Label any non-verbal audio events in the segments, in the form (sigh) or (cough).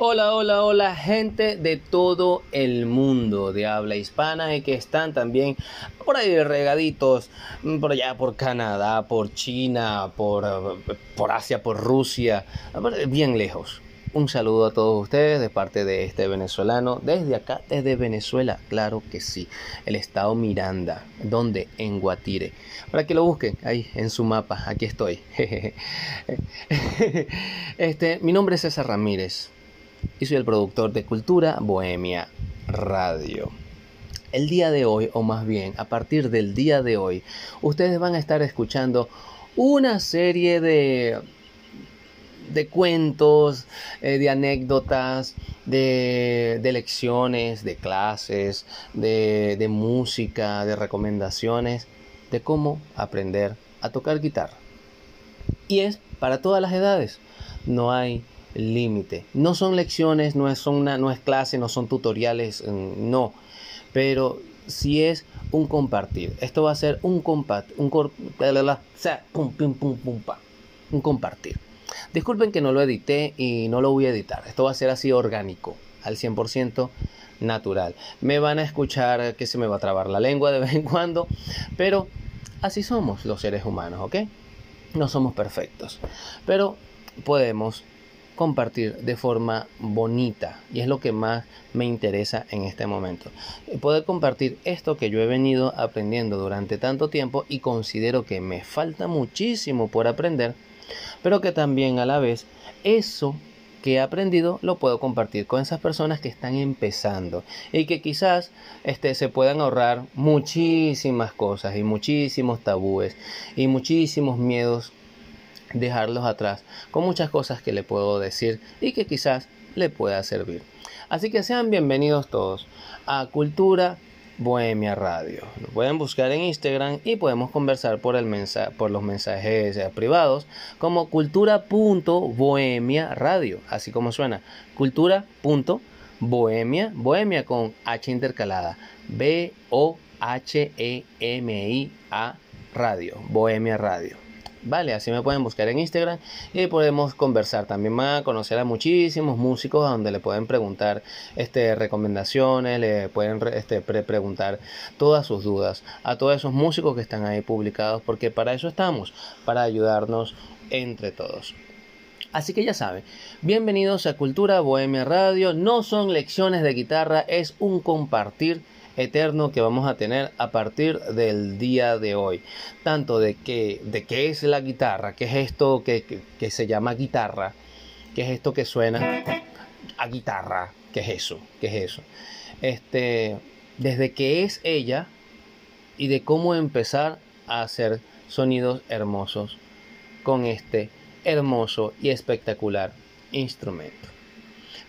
Hola, hola, hola, gente de todo el mundo de habla hispana y que están también por ahí regaditos, mm, por allá por Canadá, por China, por, por Asia, por Rusia, bien lejos. Un saludo a todos ustedes de parte de este venezolano, desde acá, desde Venezuela, claro que sí, el estado Miranda, donde en Guatire, para que lo busquen ahí en su mapa, aquí estoy. (laughs) este, mi nombre es César Ramírez, y soy el productor de Cultura Bohemia Radio. El día de hoy, o más bien a partir del día de hoy, ustedes van a estar escuchando una serie de, de cuentos, eh, de anécdotas, de, de, lecciones, de clases, de, de música, de recomendaciones, de cómo aprender a tocar guitarra. Y es para todas las edades. No hay límite. No son lecciones, no es, una, no es clase, no son tutoriales, mm, no. Pero si es un compartir. Esto va a ser un compartir. Un, un compartir. Disculpen que no lo edité y no lo voy a editar. Esto va a ser así orgánico, al 100% natural. Me van a escuchar que se me va a trabar la lengua de vez en cuando, pero así somos los seres humanos, ¿ok? No somos perfectos, pero podemos compartir de forma bonita y es lo que más me interesa en este momento. Poder compartir esto que yo he venido aprendiendo durante tanto tiempo y considero que me falta muchísimo por aprender, pero que también a la vez eso que he aprendido lo puedo compartir con esas personas que están empezando y que quizás este, se puedan ahorrar muchísimas cosas y muchísimos tabúes y muchísimos miedos dejarlos atrás con muchas cosas que le puedo decir y que quizás le pueda servir. Así que sean bienvenidos todos a Cultura Bohemia Radio. Lo pueden buscar en Instagram y podemos conversar por, el por los mensajes eh, privados como cultura.bohemia radio, así como suena, cultura.bohemia, bohemia con H intercalada, B O H E M I A radio, Bohemia Radio. Vale, así me pueden buscar en Instagram y podemos conversar. También van a conocer a muchísimos músicos a donde le pueden preguntar este, recomendaciones, le pueden este, preguntar todas sus dudas a todos esos músicos que están ahí publicados, porque para eso estamos, para ayudarnos entre todos. Así que ya saben, bienvenidos a Cultura Bohemia Radio. No son lecciones de guitarra, es un compartir eterno que vamos a tener a partir del día de hoy. Tanto de qué, de qué es la guitarra, qué es esto que, que, se llama guitarra, qué es esto que suena a guitarra, qué es eso, qué es eso. Este, desde qué es ella y de cómo empezar a hacer sonidos hermosos con este hermoso y espectacular instrumento.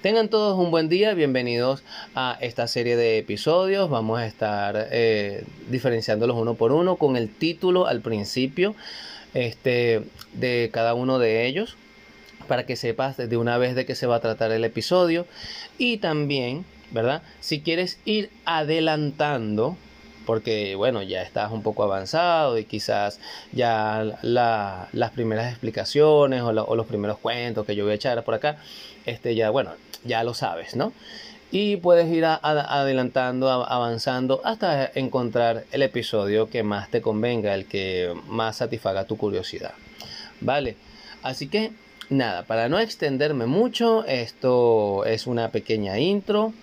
Tengan todos un buen día, bienvenidos a esta serie de episodios. Vamos a estar eh, diferenciándolos uno por uno con el título al principio este, de cada uno de ellos para que sepas de una vez de qué se va a tratar el episodio y también, ¿verdad? Si quieres ir adelantando porque bueno, ya estás un poco avanzado y quizás ya las primeras explicaciones o, los primeros cuentos que yo voy a echar por acá, este ya, bueno, ya lo sabes, ¿no? Y puedes ir adelantando, avanzando hasta encontrar el episodio que más te convenga, el que más satisfaga tu curiosidad. ¿Vale? Así que nada, para no extenderme mucho, esto es una pequeña intro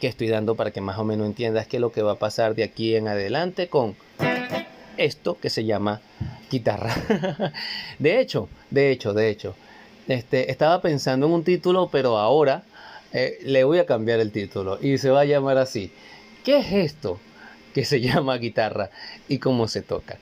que estoy dando para que más o menos entiendas qué es lo que va a pasar de aquí en adelante con esto que se llama guitarra. (laughs) de hecho, de hecho, de hecho, este, estaba pensando en un título, pero ahora eh, le voy a cambiar el título y se va a llamar así. ¿Qué es esto que se (laughs) llama guitarra y cómo se toca?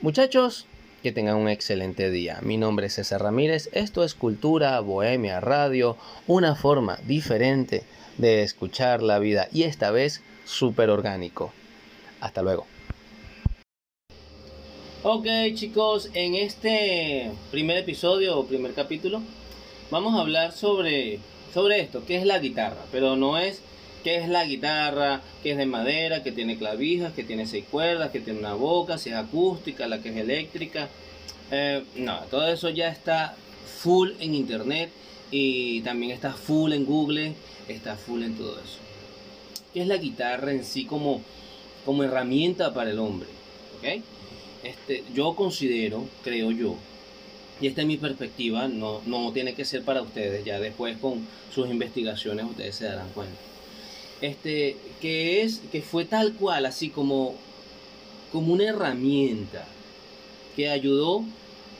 Muchachos, que tengan un excelente día. Mi nombre es César Ramírez. Esto es Cultura Bohemia Radio, una forma diferente de escuchar la vida y esta vez súper orgánico. Hasta luego. Ok chicos, en este primer episodio o primer capítulo vamos a hablar sobre, sobre esto, qué es la guitarra, pero no es qué es la guitarra, que es de madera, que tiene clavijas, que tiene seis cuerdas, que tiene una boca, si es acústica, la que es eléctrica. Eh, no, todo eso ya está full en internet y también está full en Google, está full en todo eso. ¿Qué es la guitarra en sí como, como herramienta para el hombre? Este, yo considero, creo yo, y esta es mi perspectiva, no, no tiene que ser para ustedes, ya después con sus investigaciones ustedes se darán cuenta. Este, que es, que fue tal cual, así como, como una herramienta que ayudó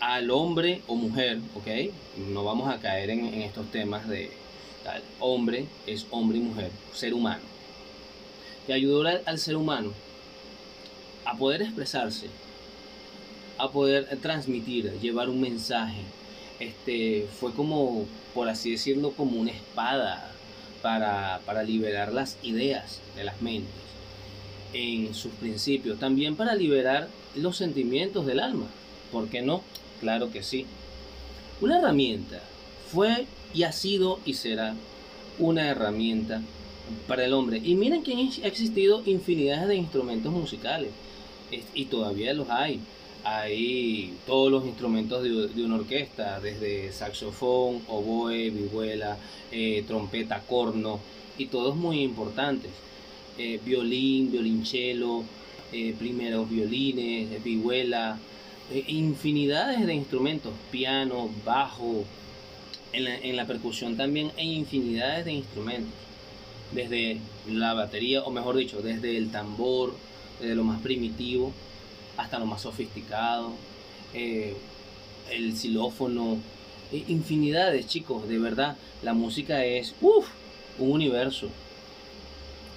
al hombre o mujer, ¿ok? No vamos a caer en, estos temas de tal. Hombre es hombre y mujer, ser humano. Que ayudó al ser humano a poder expresarse, a poder transmitir, llevar un mensaje. Este, fue como, por así decirlo, como una espada para, para liberar las ideas de las mentes en sus principios, también para liberar los sentimientos del alma. ¿Por qué no? Claro que sí. Una herramienta fue y ha sido y será una herramienta para el hombre. Y miren que ha existido infinidad de instrumentos musicales y todavía los hay hay todos los instrumentos de, una orquesta, desde saxofón, oboe, vihuela, eh, trompeta, corno, y todos muy importantes. Eh, violín, violonchelo, eh, primeros violines, vihuela, infinidades de instrumentos, piano, bajo, en la, en la percusión también hay infinidades de instrumentos, desde la batería, o mejor dicho, desde el tambor, desde lo más primitivo, hasta lo más sofisticado, eh, el xilófono, infinidades, chicos, de verdad, la música es un universo.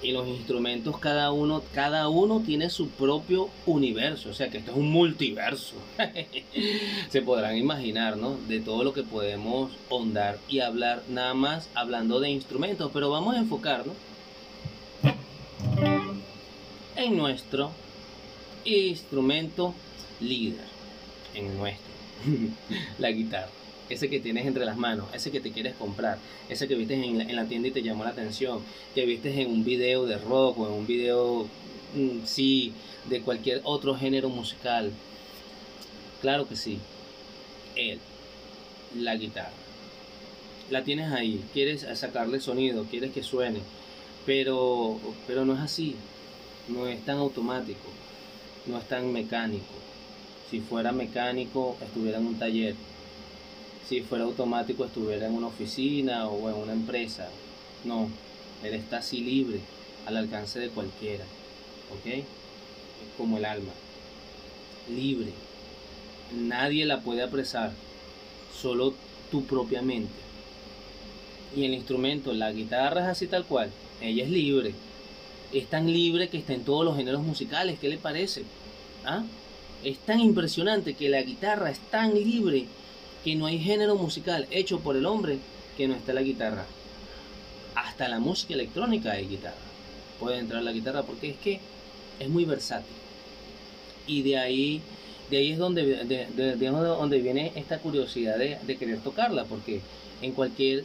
Y los instrumentos, cada uno, cada uno tiene su propio universo. O sea que esto es un multiverso. (laughs) Se podrán imaginar, ¿no? De todo lo que podemos ondar y hablar, nada más hablando de instrumentos. Pero vamos a enfocarnos en nuestro instrumento líder en nuestro, (laughs) la guitarra. Ese que tienes entre las manos, ese que te quieres comprar, ese que viste en la, tienda y te llamó la atención, que viste en un video de rock o en un video, mm, sí, de cualquier otro género musical. Claro que sí. Él, la guitarra. La tienes ahí, quieres sacarle sonido, quieres que suene, pero, pero no es así, no es tan automático no es tan mecánico. Si fuera mecánico, estuviera en un taller. Si fuera automático, estuviera en una oficina o en una empresa. No, él está así libre, al alcance de cualquiera. ¿Ok? Como el alma. Libre. Nadie la puede apresar, solo tu propia mente. Y el instrumento, la guitarra es así tal cual. Ella es libre es tan libre que está en todos los géneros musicales. ¿Qué le parece? ¿Ah? Es tan impresionante que la guitarra es tan libre que no hay género musical hecho por el hombre que no está la guitarra. Hasta la música electrónica hay guitarra. Puede entrar la guitarra porque es que es muy versátil. Y de ahí, de ahí es donde, de, donde viene esta curiosidad de querer tocarla, porque en cualquier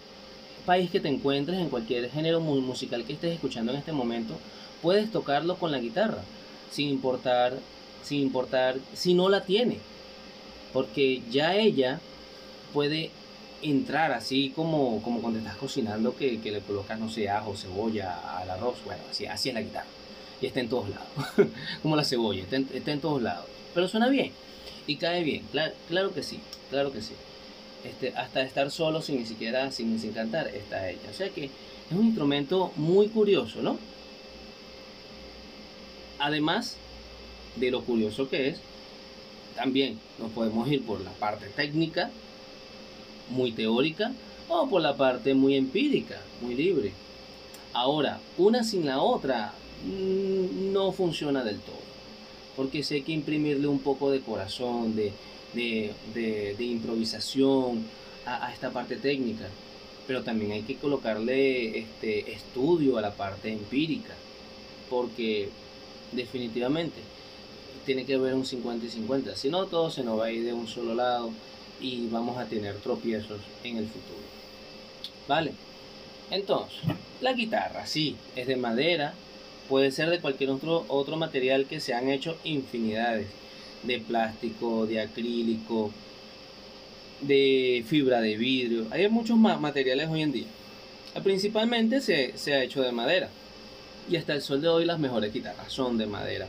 país que te encuentres, en cualquier género musical que estés escuchando en este momento, puedes tocarlo con la guitarra, sin importar, sin importar si no la tiene, porque ya ella puede entrar así como, como cuando estás cocinando que, le colocas, no sé, ajo, cebolla al arroz, bueno, así, así es la guitarra, y está en todos lados, (laughs) como la cebolla, está en, todos lados, pero suena bien y cae bien, claro que sí, claro que sí. Este, hasta estar solo sin ni siquiera sin, cantar está ella. O sea que es un instrumento muy curioso, ¿no? Además de lo curioso que es, también nos podemos ir por la parte técnica, muy teórica, o por la parte muy empírica, muy libre. Ahora, una sin la otra mm, no funciona del todo, porque sé que imprimirle un poco de corazón, de, de, improvisación a, esta parte técnica, pero también hay que colocarle este estudio a la parte empírica, porque definitivamente tiene que haber un 50 y 50, si no todo se nos va a ir de un solo lado y vamos a tener tropiezos en el futuro. ¿Vale? Entonces, la guitarra, sí, es de madera, puede ser de cualquier otro, otro material que se han hecho infinidades de plástico, de acrílico, de fibra de vidrio. Hay muchos materiales hoy en día. Principalmente se, se ha hecho de madera. Y hasta el sol de hoy las mejores guitarras son de madera,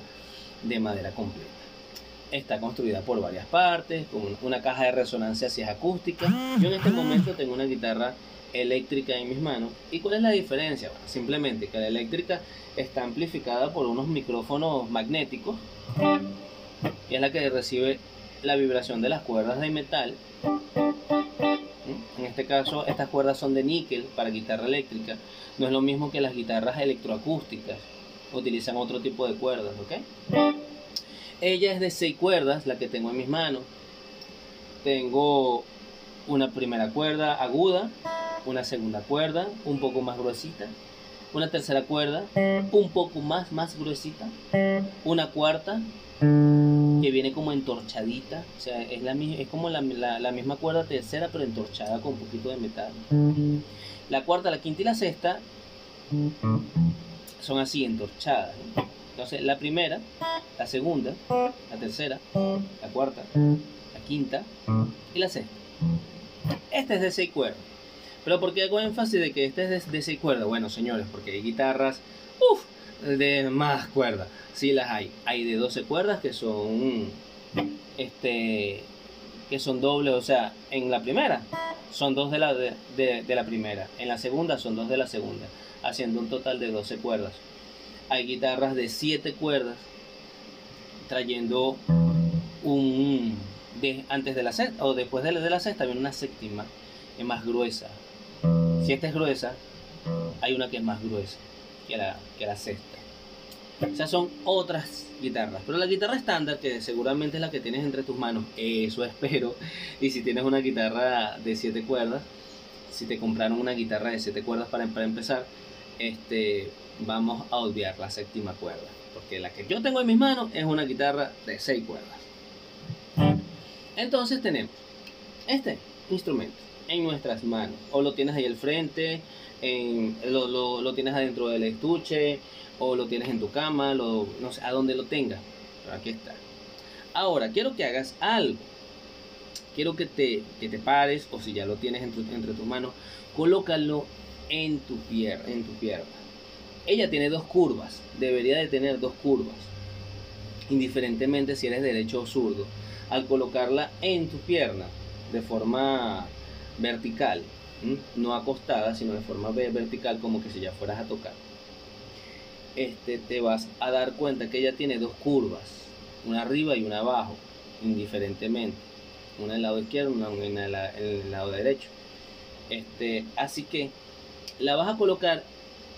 de madera completa. Está construida por varias partes, con una caja de resonancia si es acústica. Yo en este momento tengo una guitarra eléctrica en mis manos. ¿Y cuál es la diferencia? simplemente que la eléctrica está amplificada por unos micrófonos magnéticos es la que recibe la vibración de las cuerdas de metal. En este caso, estas cuerdas son de níquel para guitarra eléctrica. No es lo mismo que las guitarras electroacústicas. Utilizan otro tipo de cuerdas, ¿ok? Ella es de seis cuerdas, la que tengo en mis manos. Tengo una primera cuerda aguda, una segunda cuerda un poco más gruesita, una tercera cuerda un poco más, más gruesita, una cuarta que viene como entorchadita, o sea, es, la, es como la, la, misma cuerda tercera pero entorchada con un poquito de metal. La cuarta, la quinta y la sexta son así, entorchadas. Entonces, la primera, la segunda, la tercera, la cuarta, la quinta y la sexta. Este es de seis cuerdas. Pero ¿por qué hago énfasis de que este es de, seis cuerdas? Bueno, señores, porque hay guitarras, uff, de más cuerdas. Sí las hay. Hay de 12 cuerdas que son, este, que son dobles, o sea, en la primera son dos de la, de, la primera, en la segunda son dos de la segunda, haciendo un total de 12 cuerdas. Hay guitarras de 7 cuerdas, trayendo un, de, antes de la sexta, o después de la, de la sexta, viene una séptima, es más gruesa, si esta es gruesa, hay una que es más gruesa que la, que la sexta. O son otras guitarras. Pero la guitarra estándar, que seguramente es la que tienes entre tus manos, eso espero. Y si tienes una guitarra de 7 cuerdas, si te compraron una guitarra de 7 cuerdas para, empezar, este, vamos a obviar la séptima cuerda. Porque la que yo tengo en mis manos es una guitarra de 6 cuerdas. Entonces tenemos este instrumento en nuestras manos. O lo tienes ahí al frente, en, lo, lo, tienes adentro del estuche, o lo tienes en tu cama, lo, no sé, a donde lo tengas. Pero aquí está. Ahora, quiero que hagas algo. Quiero que te, que te pares, o si ya lo tienes entre tus manos, colócalo en tu, pierna, en tu pierna. Ella tiene dos curvas, debería de tener dos curvas, indiferentemente si eres derecho o zurdo. Al colocarla en tu pierna de forma vertical, no acostada, sino de forma vertical, como que si ya fueras a tocar, este, te vas a dar cuenta que ella tiene dos curvas, una arriba y una abajo, indiferentemente, una el lado izquierdo, una en el, lado derecho. Este, así que la vas a colocar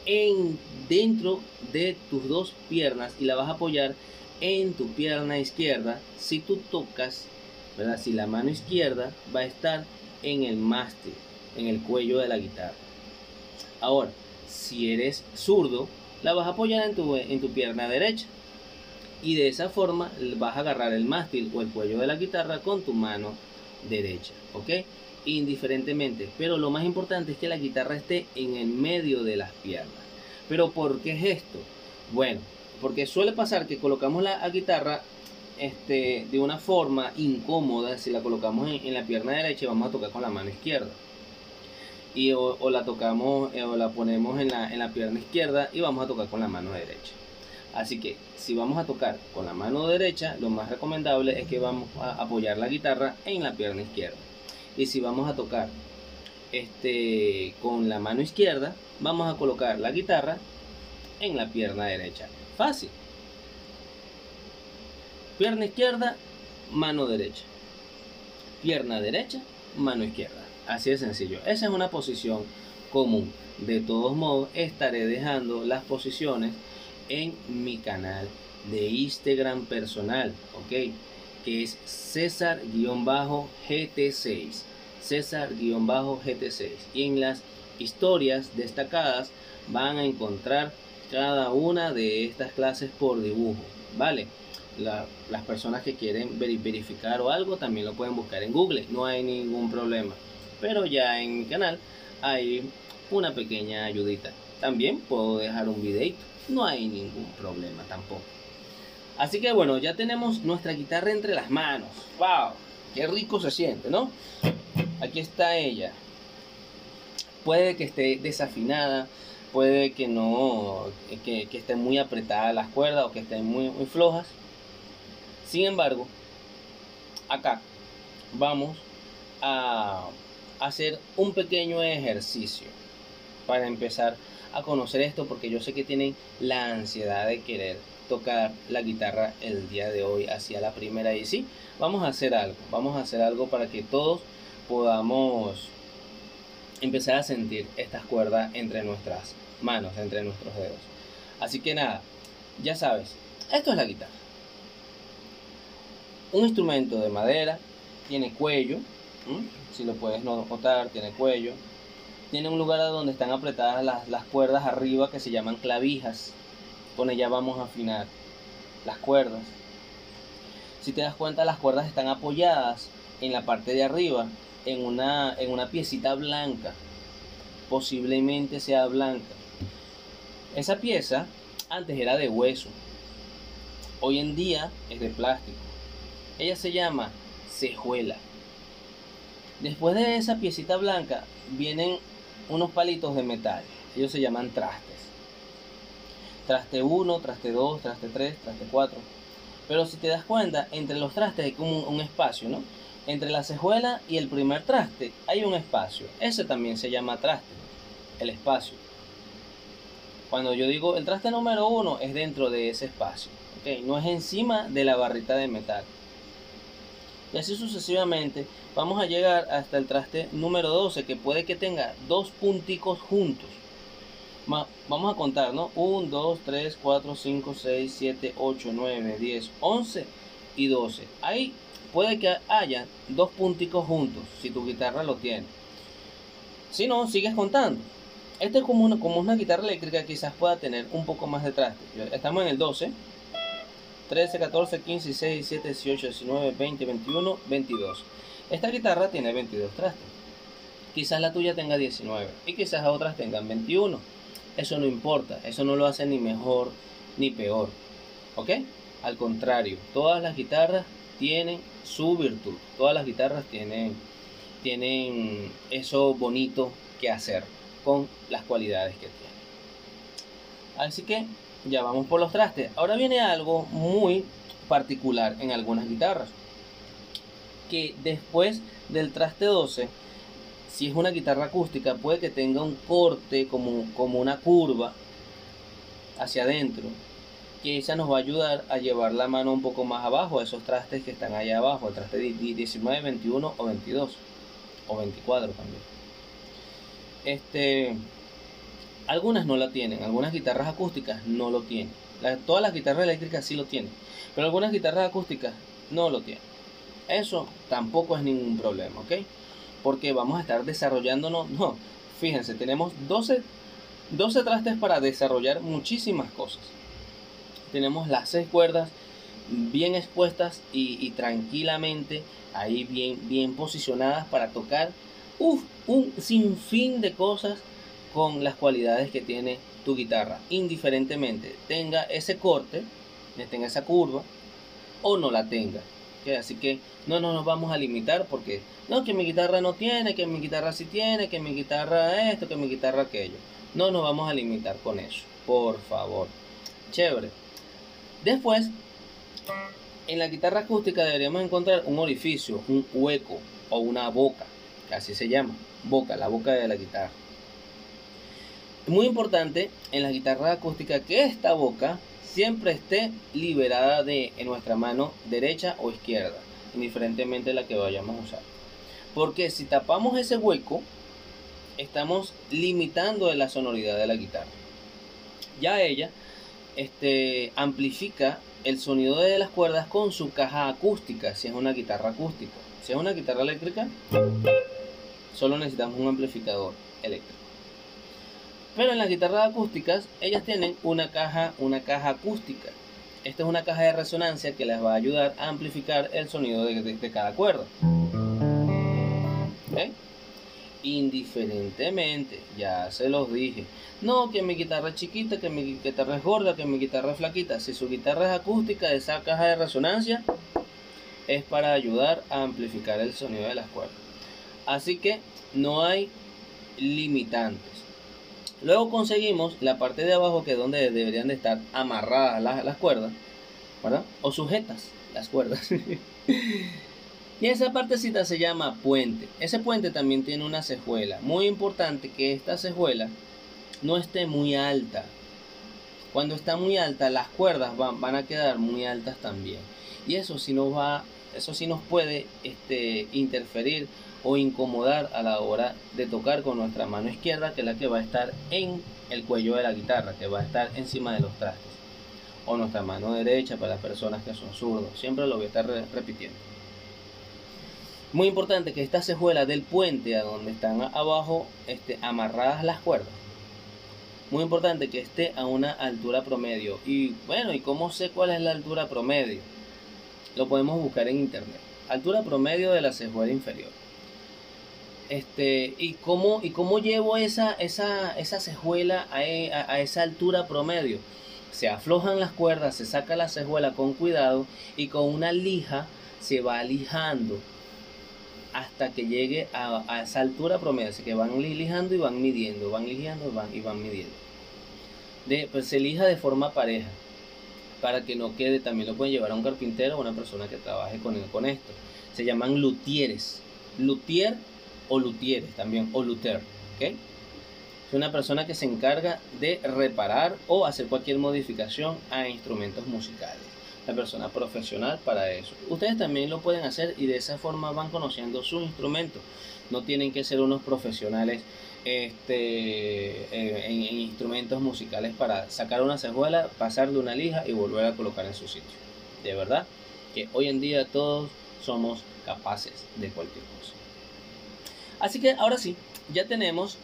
en dentro de tus dos piernas y la vas a apoyar en tu pierna izquierda. Si tú tocas, ¿verdad? Si la mano izquierda va a estar en el mástil, en el cuello de la guitarra. Ahora, si eres zurdo, la vas a apoyar en tu, en tu pierna derecha. Y de esa forma vas a agarrar el mástil o el cuello de la guitarra con tu mano derecha. ¿Ok? Indiferentemente. Pero lo más importante es que la guitarra esté en el medio de las piernas. Pero ¿por qué es esto? Bueno, porque suele pasar que colocamos la guitarra este, de una forma incómoda si la colocamos en, la pierna derecha vamos a tocar con la mano izquierda. Y o, la tocamos eh, o la ponemos en la, en la pierna izquierda y vamos a tocar con la mano derecha. Así que si vamos a tocar con la mano derecha, lo más recomendable es que vamos a apoyar la guitarra en la pierna izquierda. Y si vamos a tocar este, con la mano izquierda, vamos a colocar la guitarra en la pierna derecha. Fácil. Pierna izquierda, mano derecha. Pierna derecha, mano izquierda. Así de sencillo. Esa es una posición común. De todos modos, estaré dejando las posiciones en mi canal de Instagram personal, ¿ok? Que es César-GT6. César-GT6. Y en las historias destacadas van a encontrar cada una de estas clases por dibujo, ¿vale? las personas que quieren verificar o algo también lo pueden buscar en Google, no hay ningún problema. Pero ya en mi canal hay una pequeña ayudita. También puedo dejar un videito, no hay ningún problema tampoco. Así que bueno, ya tenemos nuestra guitarra entre las manos. ¡Wow! ¡Qué rico se siente, ¿no? Aquí está ella. Puede que esté desafinada, puede que no, que, que estén muy apretadas las cuerdas o que estén muy, muy flojas. Sin embargo, acá vamos a hacer un pequeño ejercicio para empezar a conocer esto porque yo sé que tienen la ansiedad de querer tocar la guitarra el día de hoy hacia la primera y sí, vamos a hacer algo, vamos a hacer algo para que todos podamos empezar a sentir estas cuerdas entre nuestras manos, entre nuestros dedos. Así que nada, ya sabes, esto es la guitarra. Un instrumento de madera, tiene cuello, si lo puedes notar, tiene cuello. Tiene un lugar donde están apretadas las, las cuerdas arriba que se llaman clavijas. Con ella vamos a afinar las cuerdas. Si te das cuenta, las cuerdas están apoyadas en la parte de arriba, en una, en una piecita blanca. Posiblemente sea blanca. Esa pieza antes era de hueso. Hoy en día es de plástico. Ella se llama cejuela. Después de esa piecita blanca vienen unos palitos de metal. Ellos se llaman trastes. Traste 1, traste 2, traste 3, traste 4. Pero si te das cuenta, entre los trastes hay como un, espacio, ¿no? Entre la cejuela y el primer traste hay un espacio. Ese también se llama traste, el espacio. Cuando yo digo el traste número 1 es dentro de ese espacio, ¿ok? No es encima de la barrita de metal. Y así sucesivamente vamos a llegar hasta el traste número 12 que puede que tenga dos punticos juntos. Vamos a contar, ¿no? 1, 2, 3, 4, 5, 6, 7, 8, 9, 10, 11 y 12. Ahí puede que haya dos punticos juntos si tu guitarra lo tiene. Si no, sigues contando. Este es como una, como una guitarra eléctrica, quizás pueda tener un poco más de traste. Estamos en el 12. 13, 14, 15, 16, 17, 18, 19, 20, 21, 22. Esta guitarra tiene 22 trastes. Quizás la tuya tenga 19 y quizás otras tengan 21. Eso no importa, eso no lo hace ni mejor ni peor. ¿Ok? Al contrario, todas las guitarras tienen su virtud. Todas las guitarras tienen, tienen eso bonito que hacer con las cualidades que tienen. Así que ya vamos por los trastes. Ahora viene algo muy particular en algunas guitarras. Que después del traste 12, si es una guitarra acústica, puede que tenga un corte como, como una curva hacia adentro. Que esa nos va a ayudar a llevar la mano un poco más abajo a esos trastes que están allá abajo. El traste 19, 21 o 22. O 24 también. Este algunas no la tienen, algunas guitarras acústicas no lo tienen. todas las guitarras eléctricas sí lo tienen, pero algunas guitarras acústicas no lo tienen. Eso tampoco es ningún problema, ¿ok? Porque vamos a estar desarrollándonos, no, fíjense, tenemos 12, 12 trastes para desarrollar muchísimas cosas. Tenemos las seis cuerdas bien expuestas y, tranquilamente ahí bien, bien posicionadas para tocar uf, un sinfín de cosas con las cualidades que tiene tu guitarra, indiferentemente tenga ese corte, tenga esa curva o no la tenga. Así que no, nos vamos a limitar porque no, que mi guitarra no tiene, que mi guitarra sí tiene, que mi guitarra esto, que mi guitarra aquello. No nos vamos a limitar con eso, por favor. Chévere. Después, en la guitarra acústica deberíamos encontrar un orificio, un hueco o una boca, así se llama, boca, la boca de la guitarra. Muy importante en la guitarra acústica que esta boca siempre esté liberada de en nuestra mano derecha o izquierda, indiferentemente la que vayamos a usar. Porque si tapamos ese hueco, estamos limitando la sonoridad de la guitarra. Ya ella este, amplifica el sonido de las cuerdas con su caja acústica, si es una guitarra acústica. Si es una guitarra eléctrica, solo necesitamos un amplificador eléctrico. Pero en las guitarras acústicas, ellas tienen una caja, una caja acústica. Esta es una caja de resonancia que les va a ayudar a amplificar el sonido de, cada cuerda. Indiferentemente, ya se los dije. No, que mi guitarra es chiquita, que mi guitarra es gorda, que mi guitarra es flaquita. Si su guitarra es acústica, esa caja de resonancia es para ayudar a amplificar el sonido de las cuerdas. Así que no hay limitantes. Luego conseguimos la parte de abajo que es donde deberían de estar amarradas las, las cuerdas, ¿verdad? O sujetas las cuerdas. (laughs) y esa partecita se llama puente. Ese puente también tiene una cejuela. Muy importante que esta cejuela no esté muy alta. Cuando está muy alta, las cuerdas van, van a quedar muy altas también. Y eso sí nos va, eso sí nos puede este, interferir o incomodar a la hora de tocar con nuestra mano izquierda, que es la que va a estar en el cuello de la guitarra, que va a estar encima de los trastes. O nuestra mano derecha para las personas que son zurdos. Siempre lo voy a estar repitiendo. Muy importante que esta cejuela del puente a donde están abajo este, amarradas las cuerdas. Muy importante que esté a una altura promedio. Y bueno, ¿y cómo sé cuál es la altura promedio? Lo podemos buscar en internet. Altura promedio de la cejuela inferior. Este, ¿y, cómo, ¿Y cómo llevo esa, esa, esa cejuela e, a, a, esa altura promedio? Se aflojan las cuerdas, se saca la cejuela con cuidado y con una lija se va lijando hasta que llegue a, a esa altura promedio. Así que van lijando y van midiendo, van lijando y van, y van midiendo. De, pues se lija de forma pareja para que no quede, también lo pueden llevar a un carpintero o una persona que trabaje con, con esto. Se llaman luthieres. Luthier o luthieres también, o luthier, ¿ok? Es una persona que se encarga de reparar o hacer cualquier modificación a instrumentos musicales. La persona profesional para eso. Ustedes también lo pueden hacer y de esa forma van conociendo sus instrumentos. No tienen que ser unos profesionales este, eh, en, en, instrumentos musicales para sacar una cejuela, pasarle una lija y volver a colocar en su sitio. De verdad que hoy en día todos somos capaces de cualquier cosa. Así que ahora sí, ya tenemos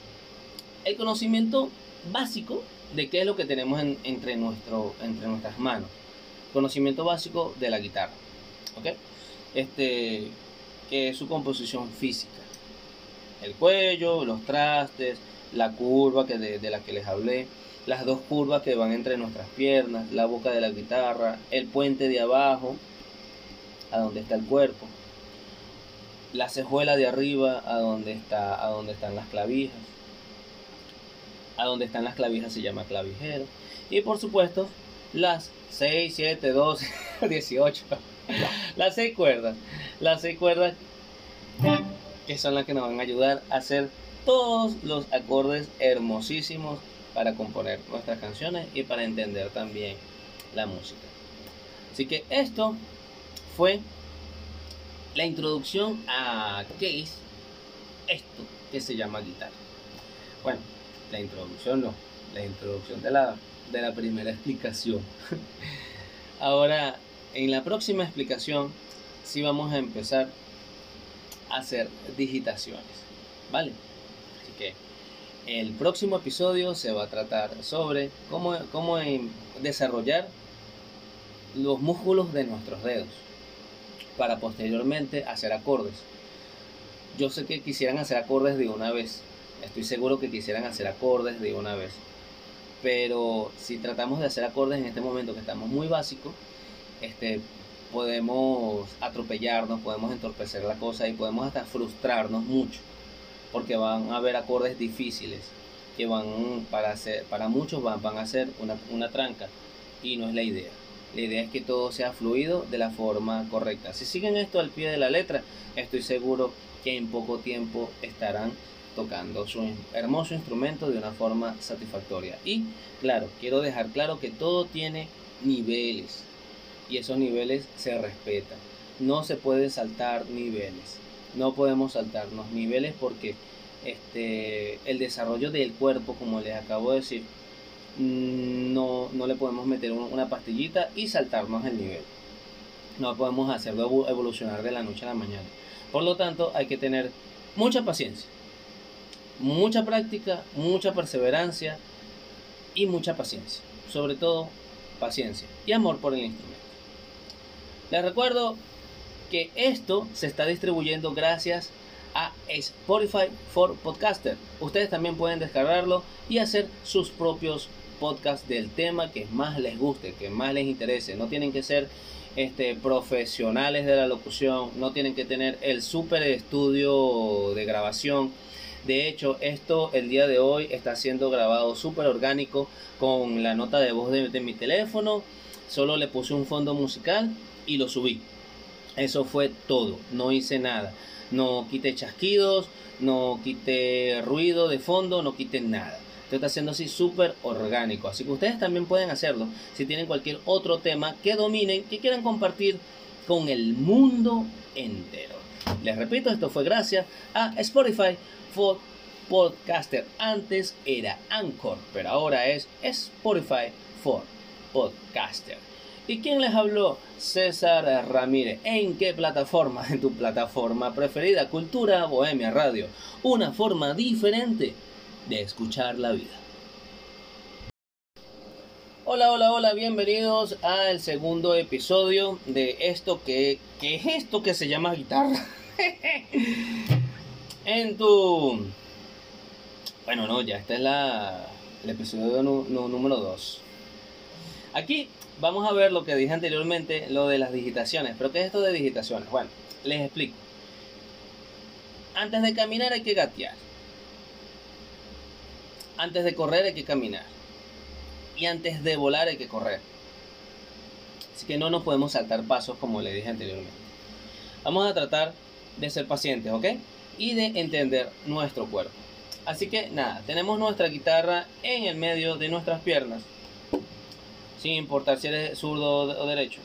el conocimiento básico de qué es lo que tenemos en, entre, entre nuestras manos. Conocimiento básico de la guitarra. ¿Ok? Este, que es su composición física. El cuello, los trastes, la curva que de, de la que les hablé, las dos curvas que van entre nuestras piernas, la boca de la guitarra, el puente de abajo, a donde está el cuerpo, la cejuela de arriba a donde está a donde están las clavijas. A donde están las clavijas se llama clavijero. Y por supuesto las 6 7 12 18 las 6 cuerdas. Las 6 cuerdas que son las que nos van a ayudar a hacer todos los acordes hermosísimos para componer nuestras canciones y para entender también la música. Así que esto fue la introducción a qué es esto que se llama guitarra. Bueno, la introducción no, la introducción de la, de la primera explicación. (laughs) Ahora, en la próxima explicación, sí vamos a empezar a hacer digitaciones, ¿vale? Así que el próximo episodio se va a tratar sobre cómo, cómo desarrollar los músculos de nuestros dedos para posteriormente hacer acordes. Yo sé que quisieran hacer acordes de una vez, estoy seguro que quisieran hacer acordes de una vez, pero si tratamos de hacer acordes en este momento que estamos muy básicos, este, podemos atropellarnos, podemos entorpecer la cosa y podemos hasta frustrarnos mucho, porque van a haber acordes difíciles que van para hacer, para muchos van, van a ser una, una tranca y no es la idea. La idea es que todo sea fluido de la forma correcta. Si siguen esto al pie de la letra, estoy seguro que en poco tiempo estarán tocando su hermoso instrumento de una forma satisfactoria. Y claro, quiero dejar claro que todo tiene niveles y esos niveles se respetan. No se puede saltar niveles. No podemos saltarnos niveles porque este, el desarrollo del cuerpo, como les acabo de decir, no, no le podemos meter una pastillita y saltarnos el nivel. No podemos hacerlo evolucionar de la noche a la mañana. Por lo tanto, hay que tener mucha paciencia, mucha práctica, mucha perseverancia y mucha paciencia. Sobre todo, paciencia y amor por el instrumento. Les recuerdo que esto se está distribuyendo gracias a Spotify for Podcaster. Ustedes también pueden descargarlo y hacer sus propios podcast del tema que más les guste, que más les interese. No tienen que ser este, profesionales de la locución, no tienen que tener el super estudio de grabación. De hecho, esto el día de hoy está siendo grabado súper orgánico con la nota de voz de, de mi teléfono. Solo le puse un fondo musical y lo subí. Eso fue todo, no hice nada. No quité chasquidos, no quité ruido de fondo, no quité nada. Esto está haciendo así súper orgánico. Así que ustedes también pueden hacerlo si tienen cualquier otro tema que dominen, que quieran compartir con el mundo entero. Les repito, esto fue gracias a Spotify for Podcaster. Antes era Anchor, pero ahora es Spotify for Podcaster. ¿Y quién les habló? César Ramírez. ¿En qué plataforma? (laughs) En tu plataforma preferida, Cultura Bohemia Radio. Una forma diferente de escuchar la vida. Hola, hola, hola, bienvenidos al segundo episodio de esto que, es esto que se llama guitarra. (laughs) en tu... Bueno, no, ya está es la, el episodio número 2. Aquí vamos a ver lo que dije anteriormente, lo de las digitaciones. ¿Pero qué es esto de digitaciones? Bueno, les explico. Antes de caminar hay que gatear. Antes de correr hay que caminar. Y antes de volar hay que correr. Así que no nos podemos saltar pasos como le dije anteriormente. Vamos a tratar de ser pacientes, ¿ok? Y de entender nuestro cuerpo. Así que nada, tenemos nuestra guitarra en el medio de nuestras piernas sin importar si eres zurdo o derecho.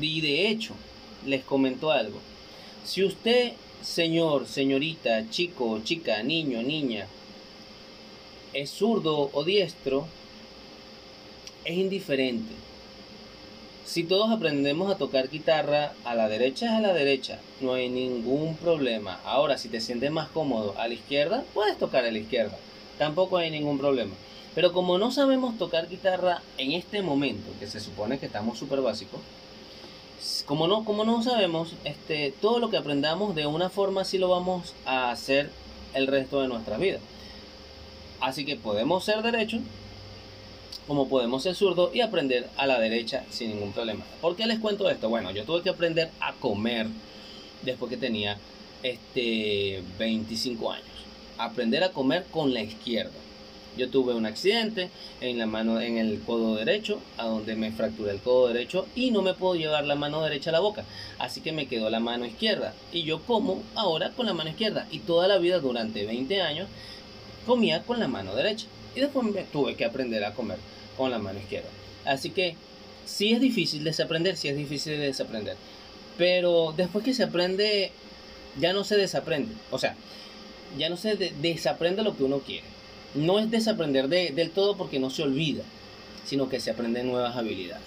Y de hecho, les comento algo. Si usted, señor, señorita, chico, chica, niño, niña, es zurdo o diestro, es indiferente. Si todos aprendemos a tocar guitarra, a la derecha es a la derecha, no hay ningún problema. Ahora, si te sientes más cómodo a la izquierda, puedes tocar a la izquierda, tampoco hay ningún problema. Pero como no sabemos tocar guitarra en este momento, que se supone que estamos súper básicos, como no, como no sabemos, este, todo lo que aprendamos de una forma sí lo vamos a hacer el resto de nuestra vida. Así que podemos ser derecho, como podemos ser zurdo y aprender a la derecha sin ningún problema. ¿Por qué les cuento esto? Bueno, yo tuve que aprender a comer después que tenía este 25 años. Aprender a comer con la izquierda. Yo tuve un accidente en la mano, en el codo derecho, a donde me fracturé el codo derecho y no me puedo llevar la mano derecha a la boca. Así que me quedó la mano izquierda. Y yo como ahora con la mano izquierda. Y toda la vida, durante 20 años, comía con la mano derecha. Y después me tuve que aprender a comer con la mano izquierda. Así que sí es difícil desaprender, sí es difícil de desaprender. Pero después que se aprende, ya no se desaprende. O sea, ya no se desaprende lo que uno quiere no es desaprender del todo porque no se olvida, sino que se aprenden nuevas habilidades.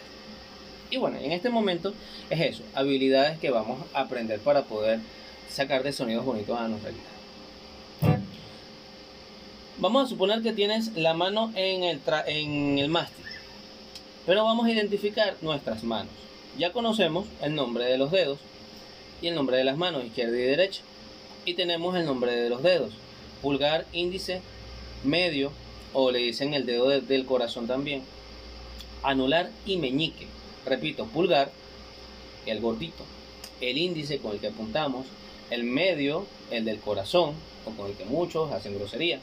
Y bueno, en este momento es eso, habilidades que vamos a aprender para poder sacar de sonidos bonitos a nuestra guitarra. Vamos a suponer que tienes la mano en el, mástil, pero vamos a identificar nuestras manos. Ya conocemos el nombre de los dedos y el nombre de las manos, izquierda y derecha. Y tenemos el nombre de los dedos, pulgar, índice, medio, o le dicen el dedo del corazón también, anular y meñique. Repito, pulgar, el gordito, el índice con el que apuntamos, el medio, el del corazón, o con el que muchos hacen grosería,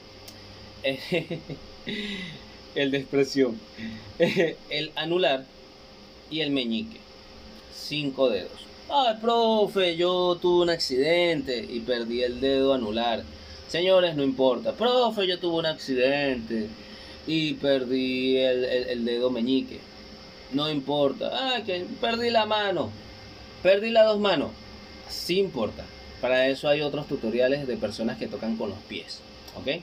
(laughs) el de expresión, (laughs) el anular y el meñique. Cinco dedos. Ay, profe, yo tuve un accidente y perdí el dedo anular. Señores, no importa. Profe, yo tuve un accidente y perdí el, dedo meñique. No importa. Ah, que perdí la mano. Perdí las dos manos. Sí importa. Para eso hay otros tutoriales de personas que tocan con los pies. ¿Ok?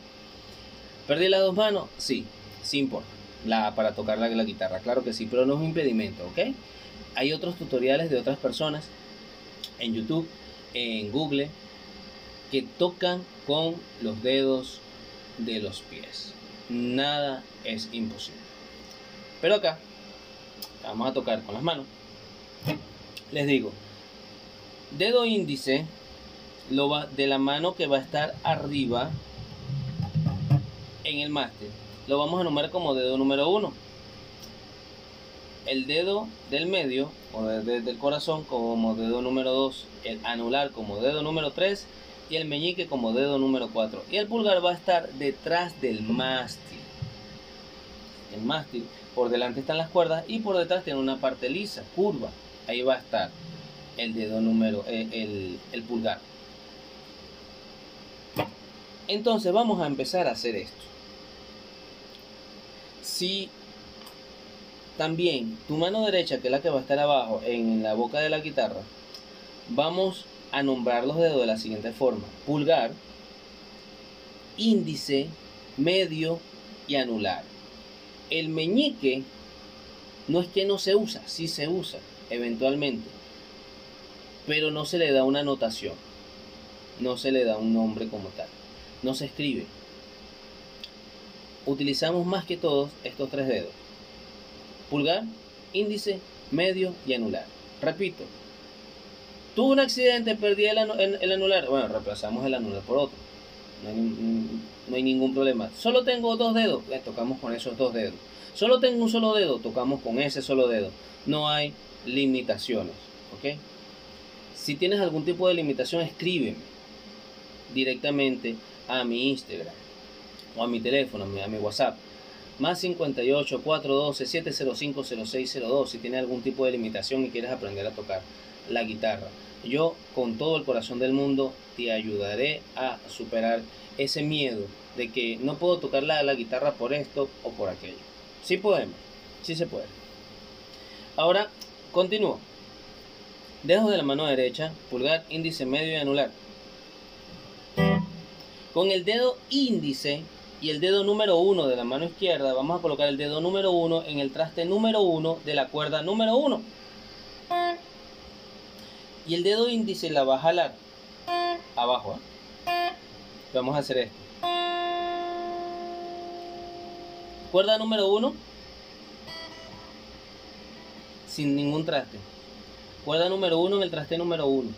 ¿Perdí las dos manos? Sí, sí importa. La, para tocar la, guitarra, claro que sí, pero no es un impedimento, ¿ok? Hay otros tutoriales de otras personas en YouTube, en Google, que tocan con los dedos de los pies. Nada es imposible. Pero acá vamos a tocar con las manos. Les digo, dedo índice de la mano que va a estar arriba en el máster lo vamos a enumerar como dedo número 1. El dedo del medio o del corazón como dedo número 2, el anular como dedo número 3 y el meñique como dedo número 4. Y el pulgar va a estar detrás del mástil. El mástil, por delante están las cuerdas y por detrás tiene una parte lisa, curva. Ahí va a estar el dedo número, eh, el pulgar. Entonces vamos a empezar a hacer esto. Si también tu mano derecha, que es la que va a estar abajo en la boca de la guitarra, vamos a nombrar los dedos de la siguiente forma. Pulgar, índice, medio y anular. El meñique no es que no se usa, sí se usa eventualmente, pero no se le da una notación, no se le da un nombre como tal no se escribe. Utilizamos más que todos estos tres dedos. Pulgar, índice, medio y anular. Repito. Tuve un accidente, perdí el, anular. Bueno, reemplazamos el anular por otro. No hay, ningún problema. Solo tengo dos dedos. Le tocamos con esos dos dedos. Solo tengo un solo dedo. Tocamos con ese solo dedo. No hay limitaciones. ¿Ok? Si tienes algún tipo de limitación, escríbeme directamente a mi Instagram o a mi teléfono, a mi WhatsApp. Más 58 412 705 0602 si tienes algún tipo de limitación y quieres aprender a tocar la guitarra. Yo con todo el corazón del mundo te ayudaré a superar ese miedo de que no puedo tocar la, guitarra por esto o por aquello. Sí podemos, sí se puede. Ahora continúo. Dejo de la mano derecha, pulgar, índice, medio y anular. Con el dedo índice y el dedo número uno de la mano izquierda vamos a colocar el dedo número uno en el traste número uno de la cuerda número uno. Y el dedo índice la va a jalar abajo. ¿eh? Vamos a hacer esto. Cuerda número uno sin ningún traste. Cuerda número uno en el traste número uno.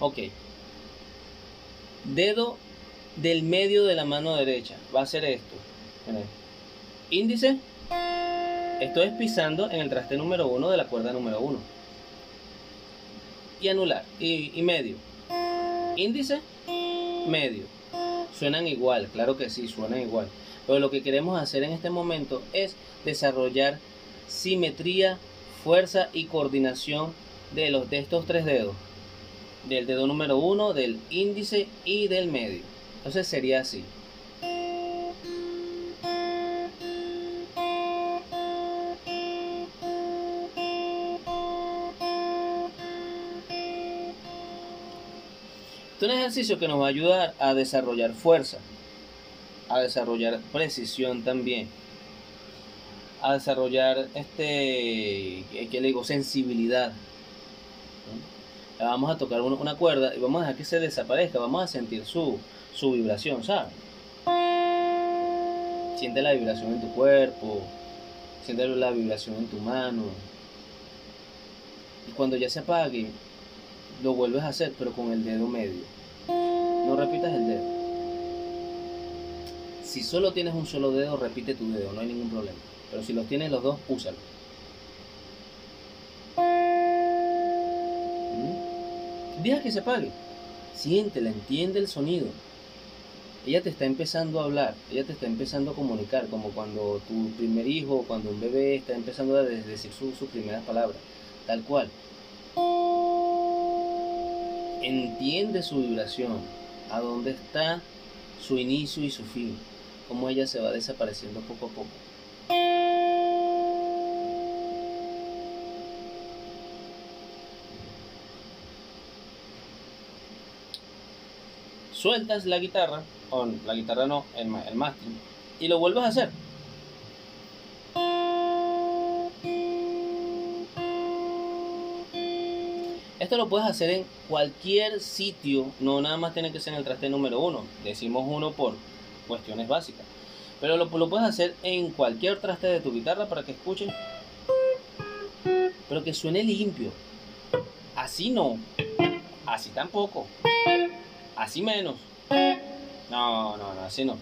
Ok. Dedo del medio de la mano derecha. Va a ser esto. Índice. Estoy pisando en el traste número 1 de la cuerda número 1. Y anular. Y, y medio. Índice. Medio. Suenan igual. Claro que sí, suenan igual. Pero lo que queremos hacer en este momento es desarrollar simetría, fuerza y coordinación de, los, de estos tres dedos del dedo número uno, del índice y del medio. Entonces sería así. Es un ejercicio que nos va a ayudar a desarrollar fuerza, a desarrollar precisión también, a desarrollar este, que le digo, sensibilidad vamos a tocar una cuerda y vamos a dejar que se desaparezca, vamos a sentir su, su vibración, ¿sabes? Siente la vibración en tu cuerpo, siente la vibración en tu mano. Y cuando ya se apague, lo vuelves a hacer, pero con el dedo medio. No repitas el dedo. Si solo tienes un solo dedo, repite tu dedo, no hay ningún problema. Pero si los tienes los dos, úsalo. Deja que se apague. Siéntela, entiende el sonido. Ella te está empezando a hablar, ella te está empezando a comunicar, como cuando tu primer hijo, cuando un bebé está empezando a decir sus primeras palabras, tal cual. Entiende su vibración, a dónde está su inicio y su fin, cómo ella se va desapareciendo poco a poco. Sueltas la guitarra, o la guitarra no, el, el mástil, y lo vuelves a hacer. Esto lo puedes hacer en cualquier sitio, no nada más tiene que ser en el traste número uno. Decimos uno por cuestiones básicas. Pero lo, lo puedes hacer en cualquier traste de tu guitarra para que escuchen. Pero que suene limpio. Así no. Así tampoco así menos. No, no, no, así no.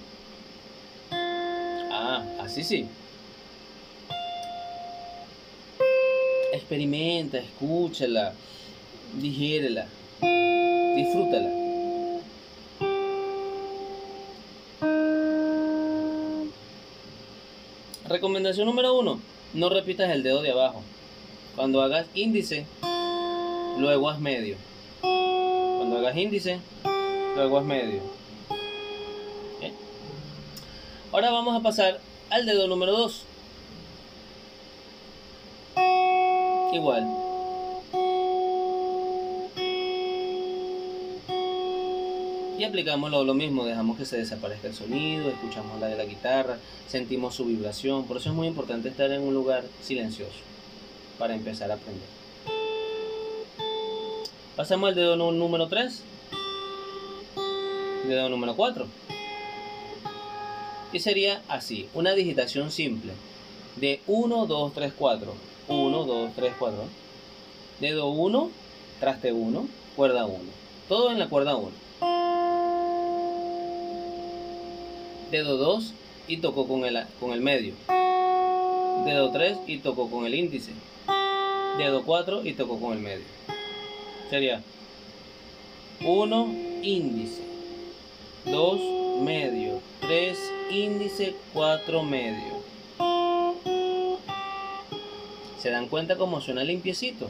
Ah, así sí. Experimenta, escúchala, digérela, disfrútala. Recomendación número uno, no repitas el dedo de abajo. Cuando hagas índice, luego haz medio. Cuando hagas índice, luego haz medio. Ahora vamos a pasar al dedo número 2. Igual. Y aplicamos lo, mismo, dejamos que se desaparezca el sonido, escuchamos la de la guitarra, sentimos su vibración. Por eso es muy importante estar en un lugar silencioso para empezar a aprender. Pasamos al dedo número 3. Dedo número 4 que sería así, una digitación simple de 1, 2, 3, 4, 1, 2, 3, 4, dedo 1, traste 1, cuerda 1, todo en la cuerda 1. Dedo 2 y toco con el, con el medio. Dedo 3 y toco con el índice. Dedo 4 y toco con el medio. Sería 1 índice, 2 medio, 3 índice 4 medio. ¿Se dan cuenta cómo suena limpiecito?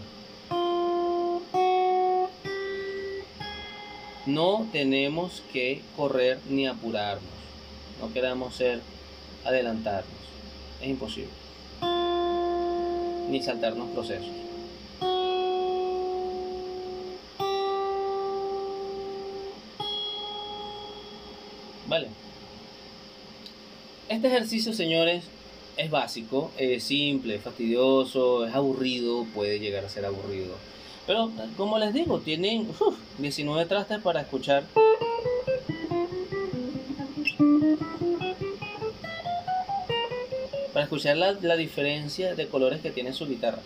No tenemos que correr ni apurarnos. No queramos ser adelantarnos. Es imposible. Ni saltarnos procesos. Vale. Este ejercicio, señores, es básico, es simple, es fastidioso, es aburrido, puede llegar a ser aburrido. Pero, como les digo, tienen 19 trastes para escuchar. Para escuchar la, la diferencia de colores que tiene su guitarra.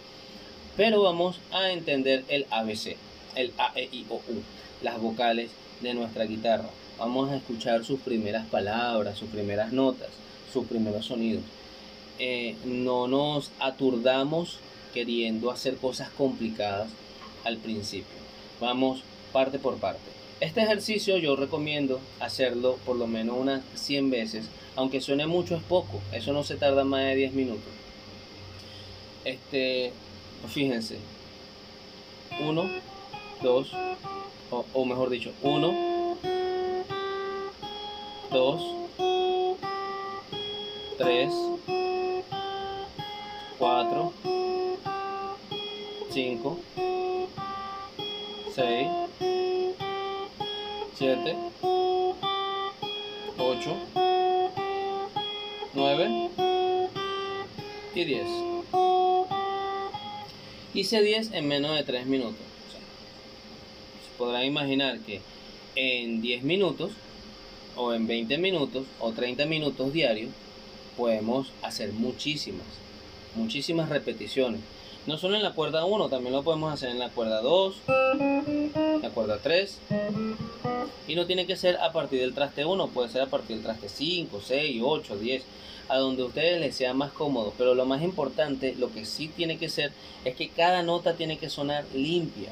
Pero vamos a entender el ABC, el A, E, I, O, U, las vocales de nuestra guitarra. Vamos a escuchar sus primeras palabras, sus primeras notas sus primeros sonidos. Eh, no nos aturdamos queriendo hacer cosas complicadas al principio. Vamos parte por parte. Este ejercicio yo recomiendo hacerlo por lo menos unas 100 veces, aunque suene mucho es poco, eso no se tarda más de 10 minutos. Este, fíjense, 1, 2, o mejor dicho, 1, 2, 3, 4, 5, 6, 7, 8, 9 y 10. Hice 10 en menos de 3 minutos. se podrán imaginar que en 10 minutos o en 20 minutos o 30 minutos diarios podemos hacer muchísimas, muchísimas repeticiones. No solo en la cuerda 1, también lo podemos hacer en la cuerda 2, la cuerda 3. Y no tiene que ser a partir del traste 1, puede ser a partir del traste 5, 6, 8, 10, a donde a ustedes les sea más cómodo. Pero lo más importante, lo que sí tiene que ser, es que cada nota tiene que sonar limpia.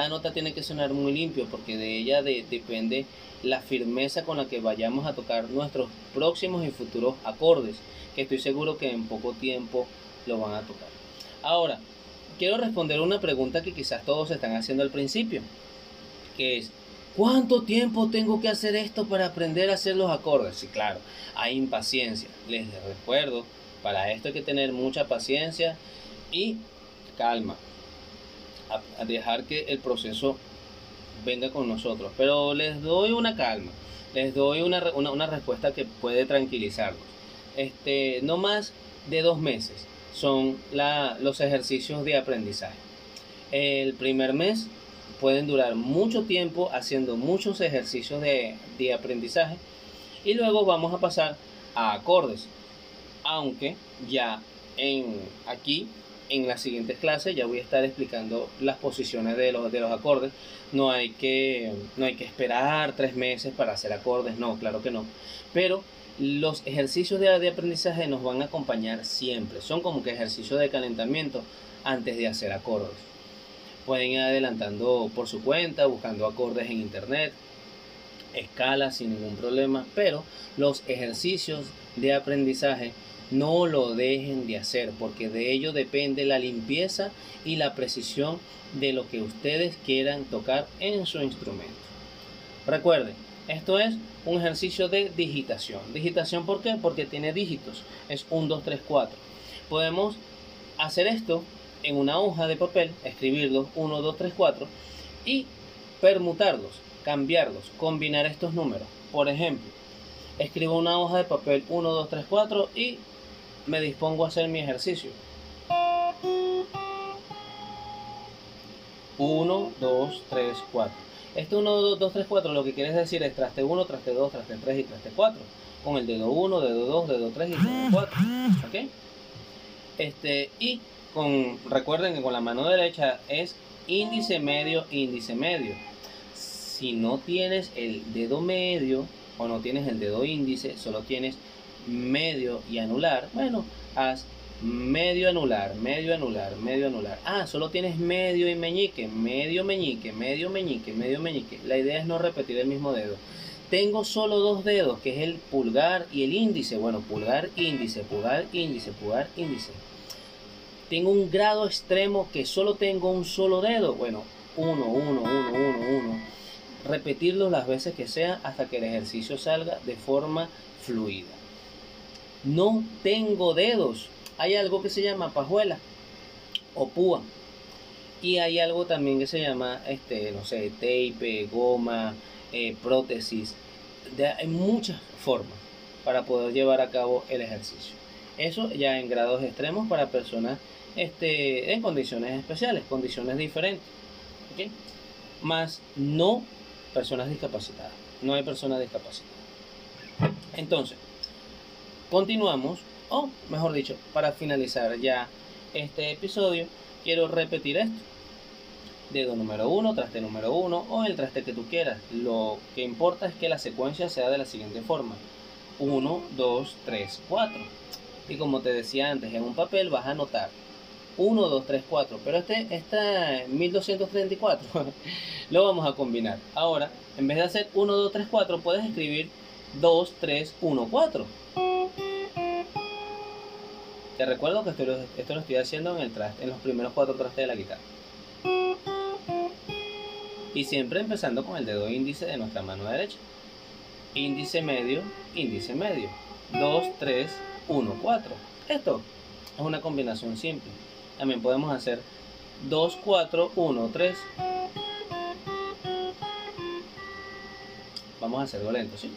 Cada nota tiene que sonar muy limpio porque de ella depende la firmeza con la que vayamos a tocar nuestros próximos y futuros acordes, que estoy seguro que en poco tiempo lo van a tocar. Ahora, quiero responder una pregunta que quizás todos están haciendo al principio, que es, ¿cuánto tiempo tengo que hacer esto para aprender a hacer los acordes? Sí, claro, hay impaciencia. Les recuerdo, para esto hay que tener mucha paciencia y calma a, dejar que el proceso venga con nosotros. Pero les doy una calma, les doy una, una, respuesta que puede tranquilizarlos. Este, no más de dos meses son la, los ejercicios de aprendizaje. El primer mes pueden durar mucho tiempo haciendo muchos ejercicios de, de aprendizaje y luego vamos a pasar a acordes. Aunque ya en aquí en las siguientes clases ya voy a estar explicando las posiciones de los, de los acordes. No hay, que, no hay que esperar tres meses para hacer acordes, no, claro que no. Pero los ejercicios de, de aprendizaje nos van a acompañar siempre. Son como que ejercicios de calentamiento antes de hacer acordes. Pueden ir adelantando por su cuenta, buscando acordes en internet, escalas sin ningún problema, pero los ejercicios de aprendizaje no lo dejen de hacer porque de ello depende la limpieza y la precisión de lo que ustedes quieran tocar en su instrumento. Recuerden, esto es un ejercicio de digitación. Digitación, ¿por qué? Porque tiene dígitos. Es 1, 2, 3, 4. Podemos hacer esto en una hoja de papel, escribirlos 1, 2, 3, 4 y permutarlos, cambiarlos, combinar estos números. Por ejemplo, escribo una hoja de papel 1, 2, 3, 4 y me dispongo a hacer mi ejercicio. 1, 2, 3, 4. Este 1, 2, 2, 3, 4 lo que quieres decir es traste 1, traste 2, traste 3 y traste 4. Con el dedo 1, dedo 2, dedo 3 y dedo 4. ¿Ok? Este, y con, recuerden que con la mano derecha es índice medio, índice medio. Si no tienes el dedo medio o no tienes el dedo índice, solo tienes medio y anular, bueno, haz medio anular, medio anular, medio anular. Ah, solo tienes medio y meñique, medio meñique, medio meñique, medio meñique. La idea es no repetir el mismo dedo. Tengo solo dos dedos, que es el pulgar y el índice. Bueno, pulgar, índice, pulgar, índice, pulgar, índice. Tengo un grado extremo que solo tengo un solo dedo. Bueno, uno, uno, uno, uno, uno. Repetirlo las veces que sea hasta que el ejercicio salga de forma fluida. No tengo dedos. Hay algo que se llama pajuela o púa. Y hay algo también que se llama, este, no sé, tape, goma, eh, prótesis. hay muchas formas para poder llevar a cabo el ejercicio. Eso ya en grados extremos para personas este, en condiciones especiales, condiciones diferentes. Más no personas discapacitadas. No hay personas discapacitadas. Entonces, Continuamos, o mejor dicho, para finalizar ya este episodio, quiero repetir esto. Dedo número 1, traste número 1 o el traste que tú quieras. Lo que importa es que la secuencia sea de la siguiente forma. 1, 2, 3, 4. Y como te decía antes, en un papel vas a anotar 1, 2, 3, 4. Pero este está 1234. (laughs) lo vamos a combinar. Ahora, en vez de hacer 1, 2, 3, 4, puedes escribir 2, 3, 1, 4. Te recuerdo que esto, esto lo estoy haciendo en, el traste, en los primeros cuatro trastes de la guitarra. Y siempre empezando con el dedo índice de nuestra mano derecha. Índice medio, índice medio. 2, 3, 1, 4. Esto es una combinación simple. También podemos hacer 2, 4, 1, 3. Vamos a hacerlo lento, ¿sí?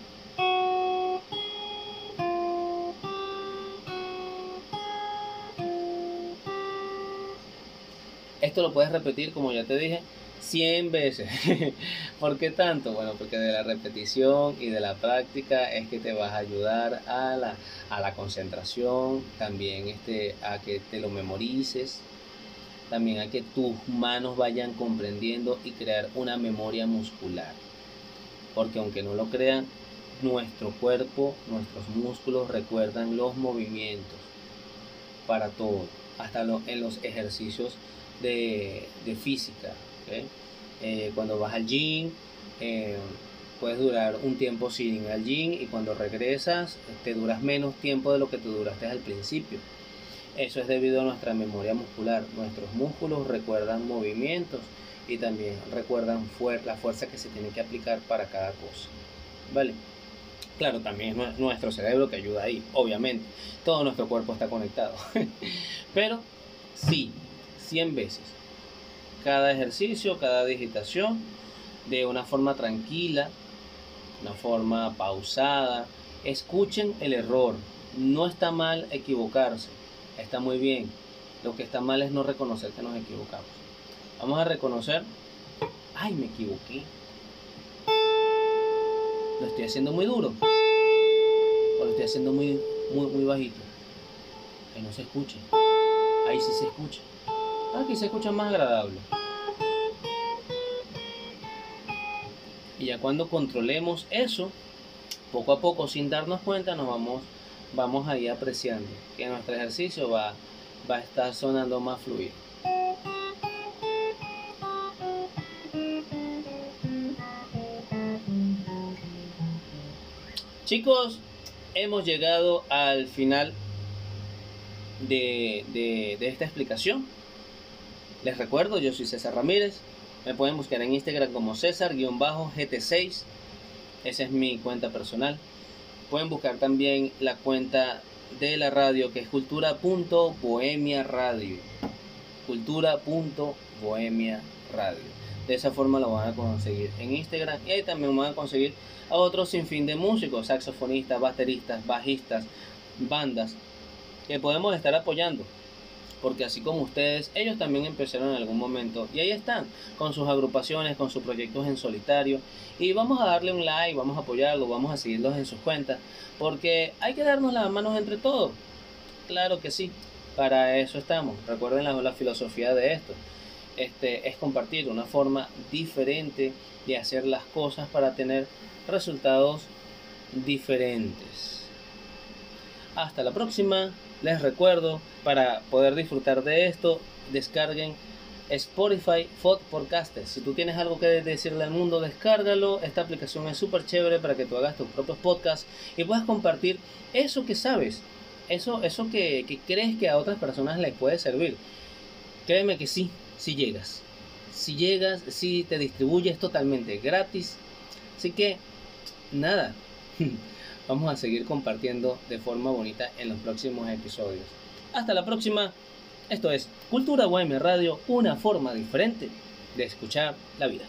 Esto lo puedes repetir, como ya te dije, 100 veces. (laughs) ¿Por qué tanto? Bueno, porque de la repetición y de la práctica es que te vas a ayudar a la, a la concentración, también este, a que te lo memorices, también a que tus manos vayan comprendiendo y crear una memoria muscular. Porque aunque no lo crean, nuestro cuerpo, nuestros músculos recuerdan los movimientos para todo, hasta en los ejercicios de, física. Eh, cuando vas al gym, eh, puedes durar un tiempo sin ir al gym y cuando regresas te duras menos tiempo de lo que te duraste al principio. Eso es debido a nuestra memoria muscular. Nuestros músculos recuerdan movimientos y también recuerdan la fuerza que se tiene que aplicar para cada cosa. ¿Vale? Claro, también es nuestro cerebro que ayuda ahí, obviamente. Todo nuestro cuerpo está conectado. (laughs) Pero sí, 100 veces. Cada ejercicio, cada digitación, de una forma tranquila, una forma pausada. Escuchen el error. No está mal equivocarse. Está muy bien. Lo que está mal es no reconocer que nos equivocamos. Vamos a reconocer. Ay, me equivoqué. Lo estoy haciendo muy duro. O lo estoy haciendo muy, muy, muy bajito. Que no se escuche. Ahí sí se escucha. Aquí se escucha más agradable. Y ya cuando controlemos eso, poco a poco, sin darnos cuenta, nos vamos, vamos a ir apreciando que nuestro ejercicio va, va a estar sonando más fluido. Chicos, hemos llegado al final de, esta explicación. Les recuerdo, yo soy César Ramírez. Me pueden buscar en Instagram como César-GT6. Esa es mi cuenta personal. Pueden buscar también la cuenta de la radio que es cultura.bohemia radio. Cultura.bohemia radio. De esa forma lo van a conseguir en Instagram y ahí también van a conseguir a otros fin de músicos, saxofonistas, bateristas, bajistas, bandas que podemos estar apoyando. Porque así como ustedes, ellos también empezaron en algún momento y ahí están, con sus agrupaciones, con sus proyectos en solitario. Y vamos a darle un like, vamos a apoyarlo, vamos a seguirlos en sus cuentas, porque hay que darnos las manos entre todos. Claro que sí, para eso estamos. Recuerden la, la filosofía de esto este, es compartir una forma diferente de hacer las cosas para tener resultados diferentes. Hasta la próxima. Les recuerdo, para poder disfrutar de esto, descarguen Spotify Fod Podcasts. Si tú tienes algo que decirle al mundo, descárgalo. Esta aplicación es súper chévere para que tú hagas tus propios podcasts y puedas compartir eso que sabes, eso, eso que, que crees que a otras personas les puede servir. Créeme que sí, si llegas. Si llegas, si te distribuyes totalmente gratis. Así que, nada, (laughs) vamos a seguir compartiendo de forma bonita en los próximos episodios. Hasta la próxima. Esto es Cultura UM Radio, una forma diferente de escuchar la vida.